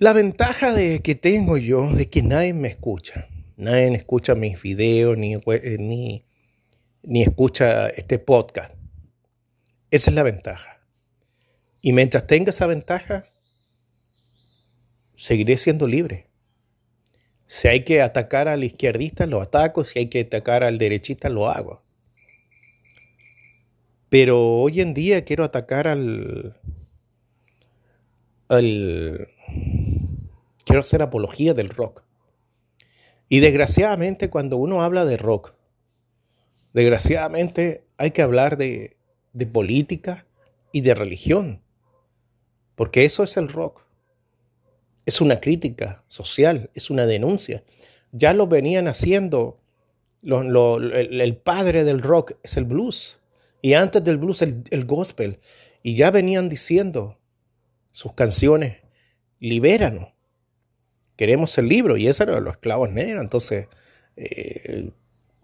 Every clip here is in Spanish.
La ventaja de que tengo yo de que nadie me escucha. Nadie escucha mis videos ni, eh, ni, ni escucha este podcast. Esa es la ventaja. Y mientras tenga esa ventaja, seguiré siendo libre. Si hay que atacar al izquierdista, lo ataco. Si hay que atacar al derechista, lo hago. Pero hoy en día quiero atacar al, al quiero hacer apología del rock. Y desgraciadamente cuando uno habla de rock, desgraciadamente hay que hablar de, de política y de religión, porque eso es el rock. Es una crítica social, es una denuncia. Ya lo venían haciendo, el, padre del rock es el blues, y antes del blues el, el gospel, y ya venían diciendo sus canciones, libéranos, queremos el libro, y eso eran los esclavos negros, entonces eh,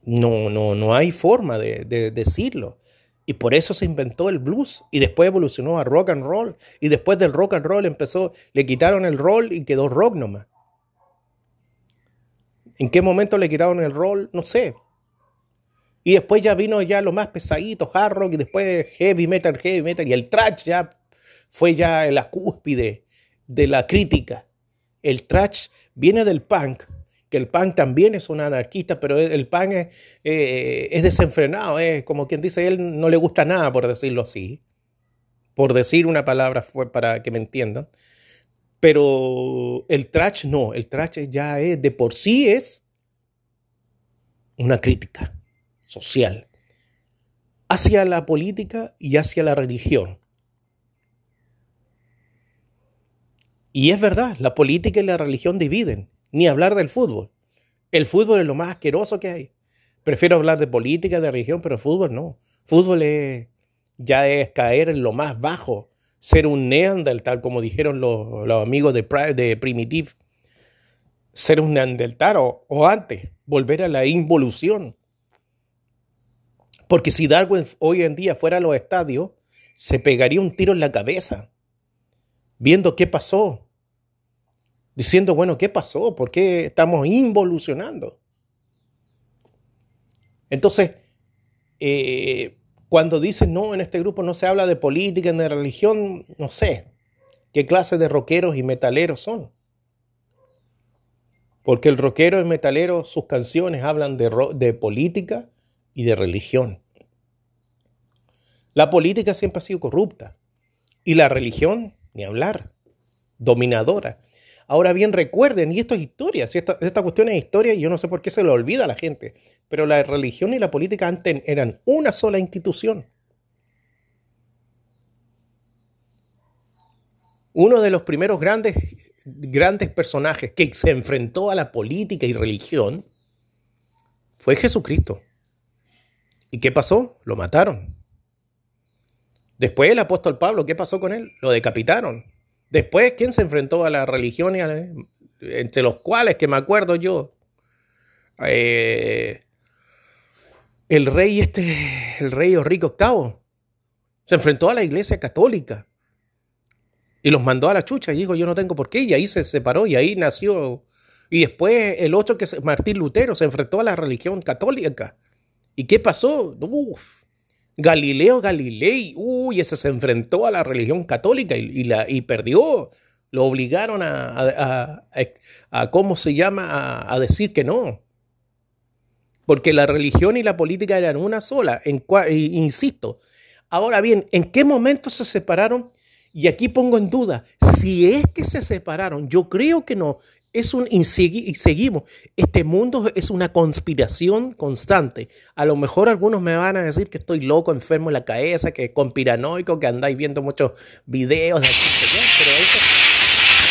no, no, no hay forma de, decirlo. Y por eso se inventó el blues y después evolucionó a rock and roll. Y después del rock and roll empezó, le quitaron el roll y quedó rock nomás. ¿En qué momento le quitaron el roll? No sé. Y después ya vino ya lo más pesadito, hard rock, y después heavy metal, heavy metal, y el trash ya fue ya la cúspide de la crítica. El trash viene del punk, que el punk también es un anarquista, pero el punk es, eh, es desenfrenado, es como quien dice, él no le gusta nada, por decirlo así, por decir una palabra para que me entiendan. Pero el trash no, el trash ya es, de por sí es una crítica social hacia la política y hacia la religión. Y es verdad, la política y la religión dividen, ni hablar del fútbol. El fútbol es lo más asqueroso que hay. Prefiero hablar de política, de religión, pero fútbol no. Fútbol es, ya es caer en lo más bajo, ser un neandertal, como dijeron los, amigos de, de Primitive. Ser un neandertal o, o antes, volver a la involución. Porque si Darwin hoy en día fuera a los estadios, se pegaría un tiro en la cabeza, viendo qué pasó, diciendo, bueno, ¿qué pasó? ¿Por qué estamos involucionando? Entonces, eh, cuando dicen, no, en este grupo no se habla de política, ni de religión, no sé qué clase de rockeros y metaleros son. Porque el rockero y metalero, sus canciones hablan de, de política y de religión. La política siempre ha sido corrupta y la religión, ni hablar, dominadora. Ahora bien, recuerden, y esto es historia, esta, cuestión es historia y yo no sé por qué se lo olvida a la gente, pero la religión y la política antes eran una sola institución. Uno de los primeros grandes, grandes personajes que se enfrentó a la política y religión fue Jesucristo. ¿Y qué pasó? Lo mataron. Después el apóstol Pablo, ¿qué pasó con él? Lo decapitaron. Después, ¿quién se enfrentó a la religión? entre los cuales, que me acuerdo yo, eh, el rey este, el rey Enrique VIII, se enfrentó a la iglesia católica y los mandó a la chucha y dijo, yo no tengo por qué, y ahí se separó y ahí nació. Y después el otro que es Martín Lutero se enfrentó a la religión católica. ¿Y qué pasó? Uf, Galileo Galilei, uy, ese se enfrentó a la religión católica y, la, y perdió. Lo obligaron a, a, ¿cómo se llama?, a, decir que no. Porque la religión y la política eran una sola, en, insisto. Ahora bien, ¿en qué momento se separaron? Y aquí pongo en duda, si es que se separaron, yo creo que no, es un y, seguimos. Este mundo es una conspiración constante. A lo mejor algunos me van a decir que estoy loco, enfermo en la cabeza, que conspiranoico, que andáis viendo muchos videos de aquí, pero es